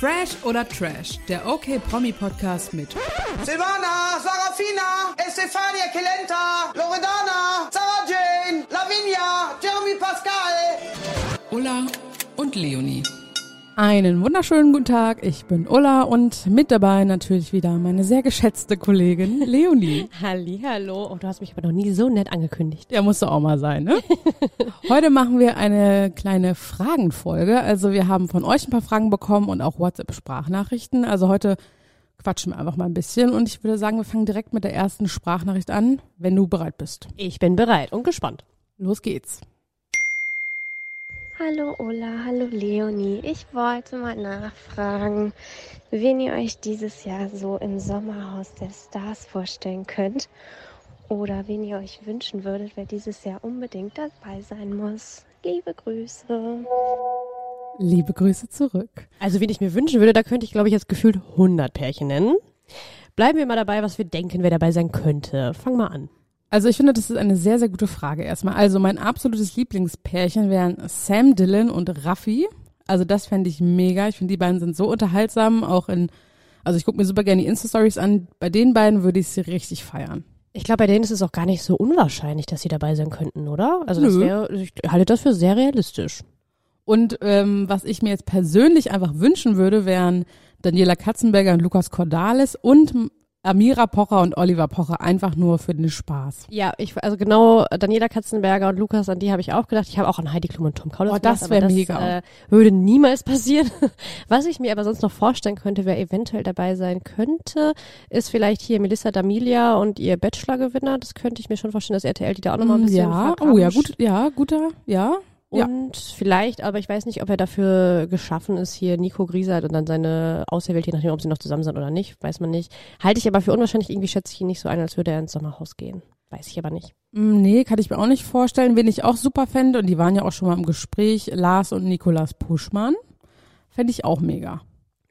Fresh oder Trash, der OK Promi Podcast mit Silvana, Sarafina, Estefania Kelenta, Loredana, Sarah Jane, Lavinia, Jeremy Pascal. Ulla und Leonie. Einen wunderschönen guten Tag. Ich bin Ulla und mit dabei natürlich wieder meine sehr geschätzte Kollegin Leonie. Hallo. Oh, du hast mich aber noch nie so nett angekündigt. Ja, musste auch mal sein, ne? Heute machen wir eine kleine Fragenfolge. Also wir haben von euch ein paar Fragen bekommen und auch WhatsApp-Sprachnachrichten. Also heute quatschen wir einfach mal ein bisschen und ich würde sagen, wir fangen direkt mit der ersten Sprachnachricht an, wenn du bereit bist. Ich bin bereit und gespannt. Los geht's. Hallo Ola, hallo Leonie. Ich wollte mal nachfragen, wen ihr euch dieses Jahr so im Sommerhaus der Stars vorstellen könnt oder wen ihr euch wünschen würdet, wer dieses Jahr unbedingt dabei sein muss. Liebe Grüße. Liebe Grüße zurück. Also, wen ich mir wünschen würde, da könnte ich, glaube ich, jetzt gefühlt 100 Pärchen nennen. Bleiben wir mal dabei, was wir denken, wer dabei sein könnte. Fang mal an. Also ich finde, das ist eine sehr, sehr gute Frage erstmal. Also mein absolutes Lieblingspärchen wären Sam Dillon und Raffi. Also das fände ich mega. Ich finde, die beiden sind so unterhaltsam, auch in, also ich gucke mir super gerne die Insta-Stories an. Bei den beiden würde ich sie richtig feiern. Ich glaube, bei denen ist es auch gar nicht so unwahrscheinlich, dass sie dabei sein könnten, oder? Also das wäre, ich halte das für sehr realistisch. Und ähm, was ich mir jetzt persönlich einfach wünschen würde, wären Daniela Katzenberger und Lukas Cordalis und Amira Pocher und Oliver Pocher einfach nur für den Spaß. Ja, ich, also genau, Daniela Katzenberger und Lukas, an die habe ich auch gedacht. Ich habe auch an Heidi Klum und Tom Kaulitz Oh, das gedacht, wär aber mega. Äh, würde niemals passieren. Was ich mir aber sonst noch vorstellen könnte, wer eventuell dabei sein könnte, ist vielleicht hier Melissa D'Amelia und ihr Bachelor-Gewinner. Das könnte ich mir schon vorstellen, dass RTL die da auch nochmal ein bisschen Mm, ja, oh ja, gut, ja, guter, ja. Ja. Und vielleicht, aber ich weiß nicht, ob er dafür geschaffen ist, hier Nico Griesert und dann seine Auserwählte, je nachdem, ob sie noch zusammen sind oder nicht, weiß man nicht. Halte ich aber für unwahrscheinlich, irgendwie schätze ich ihn nicht so ein, als würde er ins Sommerhaus gehen. Weiß ich aber nicht. Mm, Nee, kann ich mir auch nicht vorstellen. Wen ich auch super fände, und die waren ja auch schon mal im Gespräch, Lars und Nikolas Puschmann. Fände ich auch mega.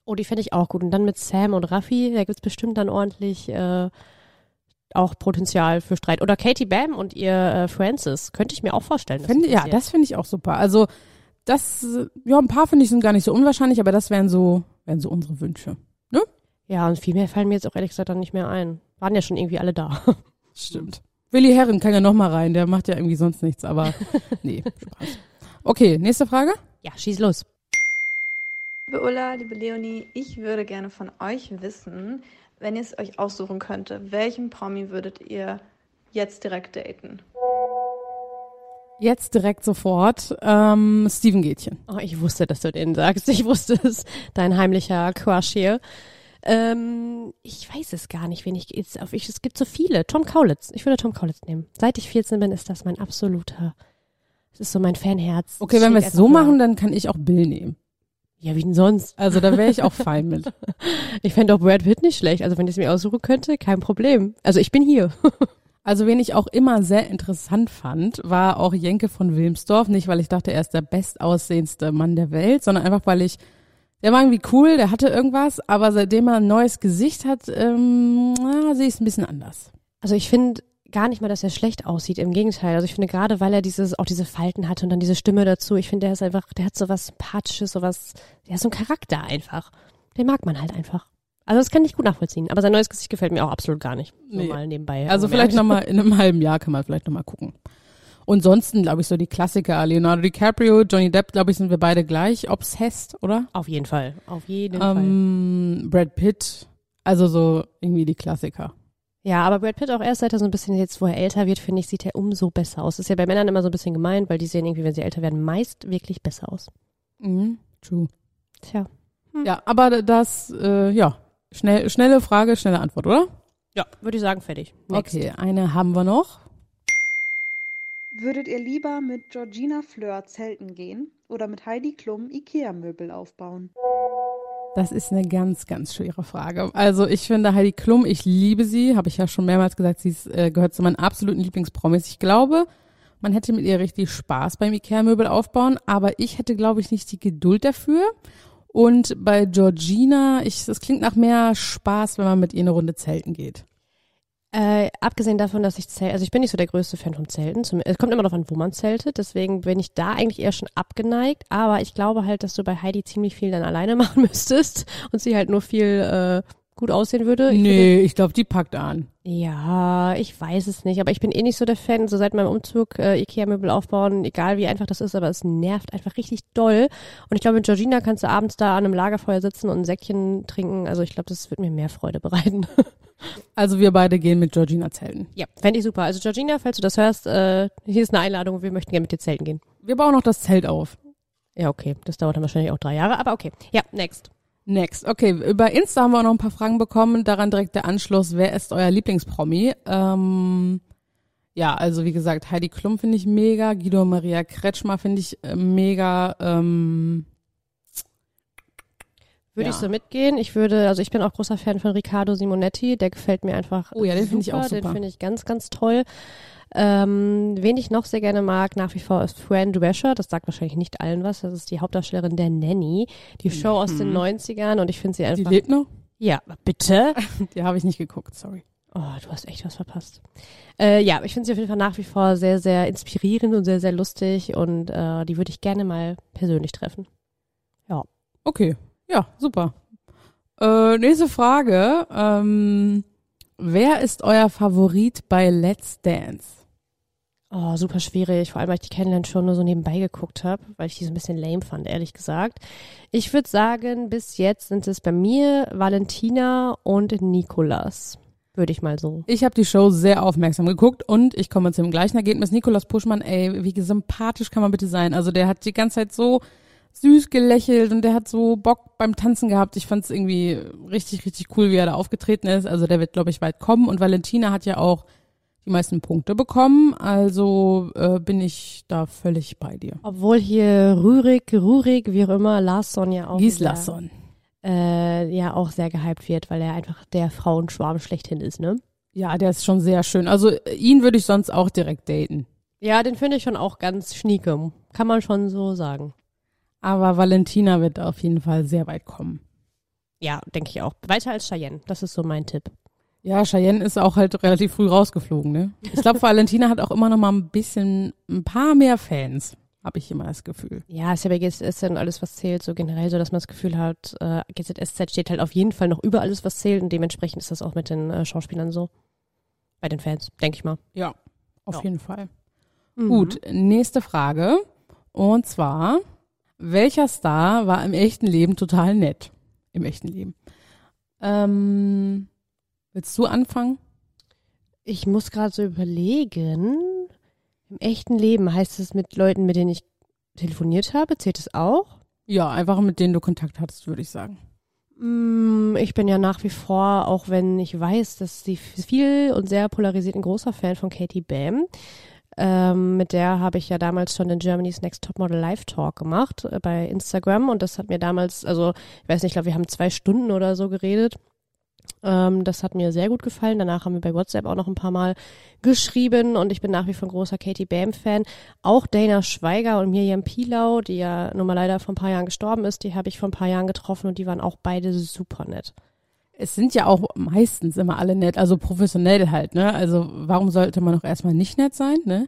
Oh, die fände ich auch gut. Und dann mit Sam und Raffi, da gibt's bestimmt dann ordentlich äh, auch Potenzial für Streit. Oder Katie Bam und ihr äh, Francis. Könnte ich mir auch vorstellen. dass Fände, ja, das finde ich auch super. Also, das, ja, ein paar finde ich sind gar nicht so unwahrscheinlich, aber das wären so, wären so unsere Wünsche. Ja, und viel mehr fallen mir jetzt auch ehrlich gesagt dann nicht mehr ein. Waren ja schon irgendwie alle da. Stimmt. Willi Herren kann ja noch mal rein, der macht ja irgendwie sonst nichts, aber nee, Spaß. Okay, nächste Frage. ja, schieß los. Liebe Ulla, liebe Leonie, ich würde gerne von euch wissen, wenn ihr es euch aussuchen könnte, welchen Promi würdet ihr jetzt direkt daten? Jetzt direkt sofort, ähm, Steven Gätchen. Oh, ich wusste, dass du den sagst. Ich wusste es. Dein heimlicher Crush hier. Ähm, ich weiß es gar nicht, wen ich jetzt auf ich. Es gibt so viele. Tom Kaulitz. Ich würde Tom Kaulitz nehmen. Seit ich 14 bin, ist das mein absoluter. Das ist so mein Fanherz. Okay, wenn wir es so machen, dann kann ich auch Bill nehmen. Ja, wie denn sonst? Also da wäre ich auch fein mit. Ich fände auch Brad Pitt nicht schlecht. Also wenn ich es mir aussuchen könnte, kein Problem. Also ich bin hier. Also wen ich auch immer sehr interessant fand, war auch Jenke von Wilmsdorf. Nicht, weil ich dachte, er ist der bestaussehendste Mann der Welt, sondern einfach, weil ich, der war irgendwie cool, der hatte irgendwas, aber seitdem er ein neues Gesicht hat, ähm, na, sehe ich es ein bisschen anders. Also ich finde gar nicht mal, dass er schlecht aussieht. Im Gegenteil. Also ich finde gerade, weil er dieses, auch diese Falten hatte und dann diese Stimme dazu, ich finde, der ist einfach, der hat so was Sympathisches, so was, der hat so einen Charakter einfach. Den mag man halt einfach. Also das kann ich gut nachvollziehen. Aber sein neues Gesicht gefällt mir auch absolut gar nicht. Nee. mal nebenbei. Also vielleicht nochmal in einem halben Jahr kann man vielleicht nochmal gucken. Und sonst, glaube ich, so die Klassiker, Leonardo DiCaprio, Johnny Depp, glaube ich, sind wir beide gleich obsessed, oder? Auf jeden Fall. Auf jeden Fall. Ähm, Brad Pitt, also so irgendwie die Klassiker. Ja, aber Brad Pitt auch erst seit er so ein bisschen jetzt, wo er älter wird, finde ich, sieht er umso besser aus. ist ja bei Männern immer so ein bisschen gemein, weil die sehen irgendwie, wenn sie älter werden, meist wirklich besser aus. Mhm, true. Tja. Ja, aber das, äh, ja, schnell, schnelle Frage, schnelle Antwort, oder? Ja, würde ich sagen, fertig. Next. Okay, eine haben wir noch. Würdet ihr lieber mit Georgina Fleur zelten gehen oder mit Heidi Klum Ikea-Möbel aufbauen? Das ist eine ganz, ganz schwere Frage. Also ich finde Heidi Klum, ich liebe sie, habe ich ja schon mehrmals gesagt, sie ist, äh, gehört zu meinen absoluten Lieblingspromis. Ich glaube, man hätte mit ihr richtig Spaß beim Ikea-Möbel aufbauen, aber ich hätte, glaube ich, nicht die Geduld dafür. Und bei Georgina, ich, das klingt nach mehr Spaß, wenn man mit ihr eine Runde zelten geht. Äh, abgesehen davon, dass ich zähl, also ich bin nicht so der größte Fan vom Zelten. Zum, es kommt immer darauf an, wo man zeltet. Deswegen bin ich da eigentlich eher schon abgeneigt. Aber ich glaube halt, dass du bei Heidi ziemlich viel dann alleine machen müsstest und sie halt nur viel äh, gut aussehen würde. Ich nee, ich glaube, die packt an. Ja, ich weiß es nicht, aber ich bin eh nicht so der Fan. So seit meinem Umzug äh, Ikea-Möbel aufbauen, egal wie einfach das ist, aber es nervt einfach richtig doll. Und ich glaube, mit Georgina kannst du abends da an einem Lagerfeuer sitzen und ein Säckchen trinken. Also ich glaube, das wird mir mehr Freude bereiten. Also wir beide gehen mit Georgina zelten. ja, fände ich super. Also Georgina, falls du das hörst, äh, hier ist eine Einladung. Wir möchten gerne mit dir zelten gehen. Wir bauen noch das Zelt auf. Ja, okay. Das dauert dann wahrscheinlich auch drei Jahre, aber okay. Ja, next. Next. Okay, über Insta haben wir auch noch ein paar Fragen bekommen. Daran direkt der Anschluss. Wer ist euer Lieblingspromi? Ähm, ja, also wie gesagt, Heidi Klum finde ich mega. Guido Maria Kretschmer finde ich äh, mega. Ähm, Würde Ja. ich so mitgehen. Ich würde, also ich bin auch großer Fan von Riccardo Simonetti. Der gefällt mir einfach. Oh ja, den finde ich auch Den super. finde ich ganz, ganz toll. Ähm, wen ich noch sehr gerne mag, nach wie vor ist Fran Drescher. Das sagt wahrscheinlich nicht allen was. Das ist die Hauptdarstellerin der Nanny. Die Show aus den 90ern und ich finde sie die einfach. lebt noch? Ja, bitte. Die habe ich nicht geguckt, sorry. Oh, du hast echt was verpasst. Äh, ja, ich finde sie auf jeden Fall nach wie vor sehr, sehr inspirierend und sehr, sehr lustig und äh, die würde ich gerne mal persönlich treffen. Okay, ja, super. Äh, nächste Frage. Ähm, wer ist euer Favorit bei Let's Dance? Oh, super schwierig, vor allem weil ich die Kennenlernen schon nur so nebenbei geguckt habe, weil ich die so ein bisschen lame fand, ehrlich gesagt. Ich würde sagen, bis jetzt sind es bei mir Valentina und Nikolas. Würde ich mal so. Ich habe die Show sehr aufmerksam geguckt und ich komme zum gleichen Ergebnis. Nikolaus Puschmann, ey, wie sympathisch kann man bitte sein? Also der hat die ganze Zeit so süß gelächelt und der hat so Bock beim Tanzen gehabt. Ich fand es irgendwie richtig, richtig cool, wie er da aufgetreten ist. Also der wird, glaube ich, weit kommen. Und Valentina hat ja auch die meisten Punkte bekommen. Also äh, bin ich da völlig bei dir. Obwohl hier Rürik, Rurik, wie auch immer, Larsson ja auch. Gislason. Äh, ja, auch sehr gehypt wird, weil er einfach der Frauenschwarm schlechthin ist, ne? Ja, der ist schon sehr schön. Also ihn würde ich sonst auch direkt daten. Ja, den finde ich schon auch ganz schnieke. Kann man schon so sagen. Aber Valentina wird auf jeden Fall sehr weit kommen. Ja, denke ich auch. Weiter als Cheyenne. Das ist so mein Tipp. Ja, Cheyenne ist auch halt relativ früh rausgeflogen, ne? Ich glaube, Valentina hat auch immer noch mal ein bisschen, ein paar mehr Fans, habe ich immer das Gefühl. Ja, ist ja bei GZSZ und alles, was zählt, so generell so, dass man das Gefühl hat, äh, GZSZ steht halt auf jeden Fall noch über alles, was zählt und dementsprechend ist das auch mit den äh, Schauspielern so. Bei den Fans, denke ich mal. Ja, auf Ja. jeden Fall. Mhm. Gut, nächste Frage. Und zwar, welcher Star war im echten Leben total nett? Im echten Leben. Ähm, willst du anfangen? Ich muss gerade so überlegen. Im echten Leben heißt es mit Leuten, mit denen ich telefoniert habe, zählt es auch? Ja, einfach mit denen du Kontakt hattest, würde ich sagen. Mm, Ich bin ja nach wie vor, auch wenn ich weiß, dass sie viel und sehr polarisiert ein großer Fan von Katie Bam. Ähm, mit der habe ich ja damals schon den Germany's Next Topmodel Live Talk gemacht äh, bei Instagram und das hat mir damals, also ich weiß nicht, ich glaube, wir haben zwei Stunden oder so geredet. Ähm, das hat mir sehr gut gefallen. Danach haben wir bei WhatsApp auch noch ein paar Mal geschrieben und ich bin nach wie vor ein großer Katie Bam Fan. Auch Dana Schweiger und Miriam Pilau, die ja nun mal leider vor ein paar Jahren gestorben ist, die habe ich vor ein paar Jahren getroffen und die waren auch beide super nett. Es sind ja auch meistens immer alle nett, also professionell halt, ne? Also warum sollte man auch erstmal nicht nett sein, ne?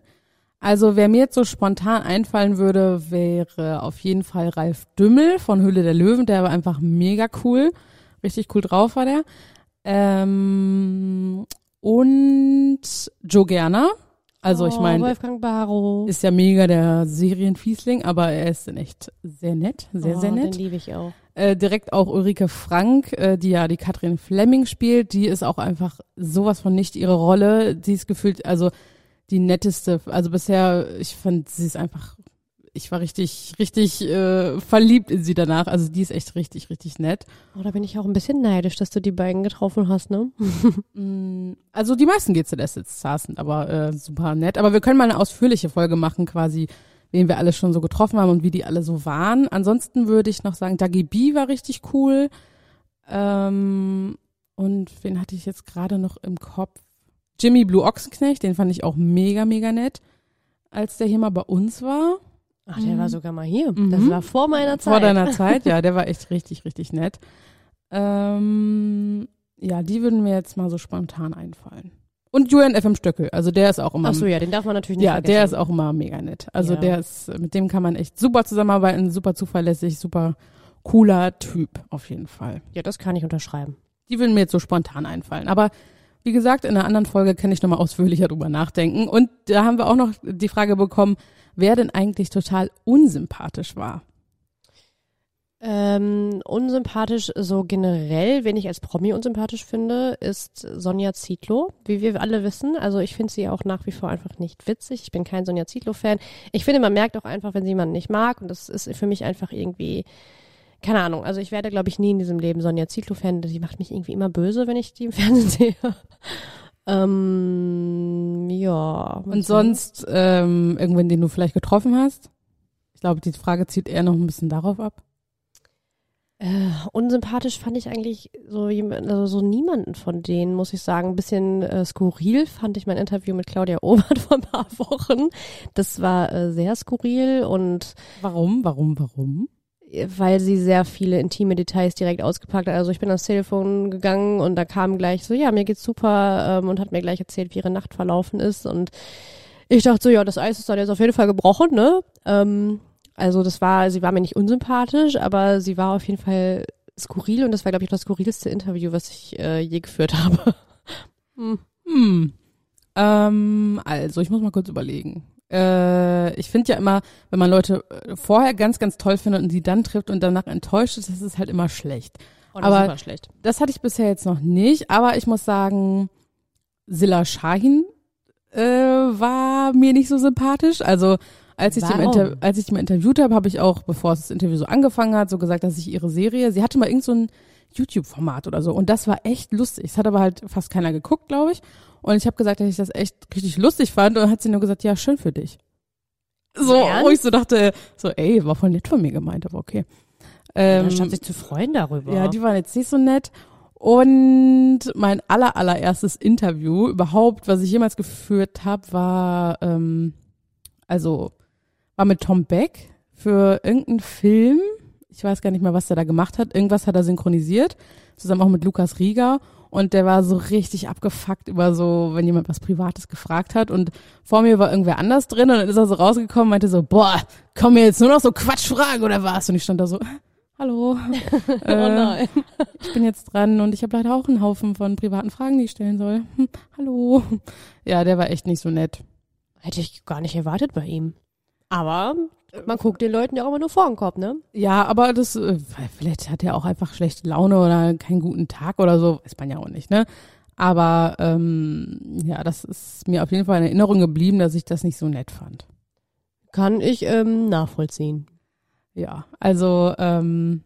Also wer mir jetzt so spontan einfallen würde, wäre auf jeden Fall Ralf Dümmel von Höhle der Löwen, der war einfach mega cool. Richtig cool drauf war der. Ähm, und Joe Gerner. Also ich Oh, meine, Wolfgang Barrow. ist ja mega der Serienfiesling, aber er ist in echt sehr nett, sehr, oh, sehr nett. Den liebe ich auch. Äh, direkt auch Ulrike Frank, äh, die ja die Katrin Fleming spielt, die ist auch einfach sowas von nicht ihre Rolle. Die ist gefühlt, also die netteste, also bisher, ich fand, sie ist einfach, ich war richtig, richtig äh, verliebt in sie danach. Also die ist echt richtig, richtig nett. Oh, da bin ich auch ein bisschen neidisch, dass du die beiden getroffen hast, ne? Mm, Also die meisten GZS-Stars sind aber äh, super nett. Aber wir können mal eine ausführliche Folge machen, quasi, wen wir alle schon so getroffen haben und wie die alle so waren. Ansonsten würde ich noch sagen, Dagi B war richtig cool. Ähm, und wen hatte ich jetzt gerade noch im Kopf? Jimmy Blue Ochsenknecht, den fand ich auch mega, mega nett, als der hier mal bei uns war. Ach, der Mhm. war sogar mal hier. Mhm. Das war vor meiner Zeit. Vor deiner Zeit, ja, der war echt richtig, richtig nett. Ähm, ja, die würden mir jetzt mal so spontan einfallen. Und Julian FM Stöckel, also der ist auch immer. Ach so, ja, den darf man natürlich nicht ja, vergessen. der ist auch immer mega nett. Also Ja. der ist, mit dem kann man echt super zusammenarbeiten, super zuverlässig, super cooler Typ, auf jeden Fall. Ja, das kann ich unterschreiben. Die würden mir jetzt so spontan einfallen. Aber wie gesagt, in einer anderen Folge kann ich nochmal ausführlicher drüber nachdenken. Und da haben wir auch noch die Frage bekommen, wer denn eigentlich total unsympathisch war. Ähm, unsympathisch so generell, wen ich als Promi unsympathisch finde, ist Sonja Zietlow, wie wir alle wissen. Also ich finde sie auch nach wie vor einfach nicht witzig. Ich bin kein Sonja Zietlow-Fan. Ich finde, man merkt auch einfach, wenn sie jemanden nicht mag. Und das ist für mich einfach irgendwie, keine Ahnung. Also ich werde, glaube ich, nie in diesem Leben Sonja Zietlow-Fan. Sie macht mich irgendwie immer böse, wenn ich die im Fernsehen sehe. Ähm, ja. Und sonst ähm, irgendwen, den du vielleicht getroffen hast? Ich glaube, die Frage zieht eher noch ein bisschen darauf ab. Äh, unsympathisch fand ich eigentlich so jemand, also so niemanden von denen, muss ich sagen. Ein bisschen äh, skurril fand ich mein Interview mit Claudia Obert vor ein paar Wochen. Das war äh, sehr skurril und Warum, warum, warum? Weil sie sehr viele intime Details direkt ausgepackt hat. Also ich bin ans Telefon gegangen und da kam gleich so, ja, mir geht's super ähm, und hat mir gleich erzählt, wie ihre Nacht verlaufen ist und ich dachte so, ja, das Eis ist dann jetzt auf jeden Fall gebrochen, ne? Ähm, also das war, sie war mir nicht unsympathisch, aber sie war auf jeden Fall skurril und das war, glaube ich, das skurrilste Interview, was ich äh, je geführt habe. hm. Hm. Ähm, also, ich muss mal kurz überlegen. Äh, ich finde ja immer, wenn man Leute äh, vorher ganz, ganz toll findet und sie dann trifft und danach enttäuscht ist, das ist halt immer schlecht. Oh, das Aber- schlecht. Das hatte ich bisher jetzt noch nicht, aber ich muss sagen, Silla Shahin äh, war mir nicht so sympathisch. Also als ich, dem Warum? Inter als ich die mal interviewt habe, habe ich auch, bevor das Interview so angefangen hat, so gesagt, dass ich ihre Serie, sie hatte mal irgend so ein YouTube-Format oder so und das war echt lustig. Es hat aber halt fast keiner geguckt, glaube ich. Und ich habe gesagt, dass ich das echt richtig lustig fand und dann hat sie nur gesagt, ja, schön für dich. So, Ernst? wo ich so dachte, so, ey, war voll nett von mir gemeint, aber okay. Ähm, Anstatt sich zu freuen darüber. ja, die waren jetzt nicht so nett. Und mein aller, allererstes Interview überhaupt, was ich jemals geführt habe, war, ähm, also, war mit Tom Beck für irgendeinen Film. Ich weiß gar nicht mehr, was der da gemacht hat. Irgendwas hat er synchronisiert, zusammen auch mit Lukas Rieger. Und der war so richtig abgefuckt über so, wenn jemand was Privates gefragt hat. Und vor mir war irgendwer anders drin und dann ist er so rausgekommen und meinte so, boah, kommen mir jetzt nur noch so Quatschfragen oder was? Und ich stand da so, hallo. oh nein. Ich bin jetzt dran und ich habe leider auch einen Haufen von privaten Fragen, die ich stellen soll. Hm, hallo. Ja, der war echt nicht so nett. Hätte ich gar nicht erwartet bei ihm. Aber man guckt den Leuten ja auch immer nur vor den Kopf, ne? Ja, aber das, äh, vielleicht hat er auch einfach schlechte Laune oder keinen guten Tag oder so, weiß man ja auch nicht, ne? Aber ähm, ja, das ist mir auf jeden Fall in Erinnerung geblieben, dass ich das nicht so nett fand. Kann ich ähm, nachvollziehen. Ja, also ähm,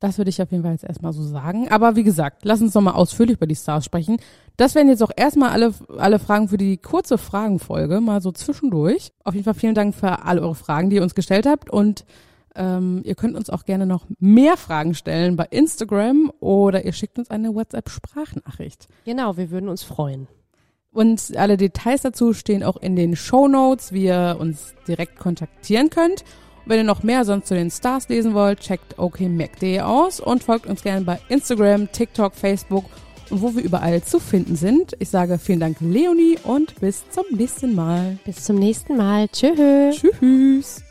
das würde ich auf jeden Fall jetzt erstmal so sagen. Aber wie gesagt, lass uns noch mal ausführlich über die Stars sprechen. Das wären jetzt auch erstmal alle, alle Fragen für die kurze Fragenfolge, mal so zwischendurch. Auf jeden Fall vielen Dank für alle eure Fragen, die ihr uns gestellt habt. Und ähm, ihr könnt uns auch gerne noch mehr Fragen stellen bei Instagram oder ihr schickt uns eine WhatsApp-Sprachnachricht. Genau, wir würden uns freuen. Und alle Details dazu stehen auch in den Show Notes, wie ihr uns direkt kontaktieren könnt. Wenn ihr noch mehr sonst zu den Stars lesen wollt, checkt okmac.de aus und folgt uns gerne bei Instagram, TikTok, Facebook und wo wir überall zu finden sind. Ich sage vielen Dank, Leonie, und bis zum nächsten Mal. Bis zum nächsten Mal. Tschüss. Tschüss.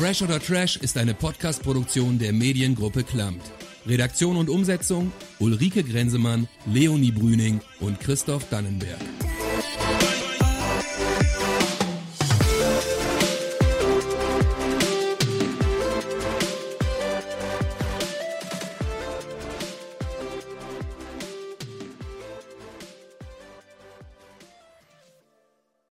Fresh oder Trash ist eine Podcast-Produktion der Mediengruppe Klammt. Redaktion und Umsetzung Ulrike Grenzemann, Leonie Brüning und Christoph Dannenberg.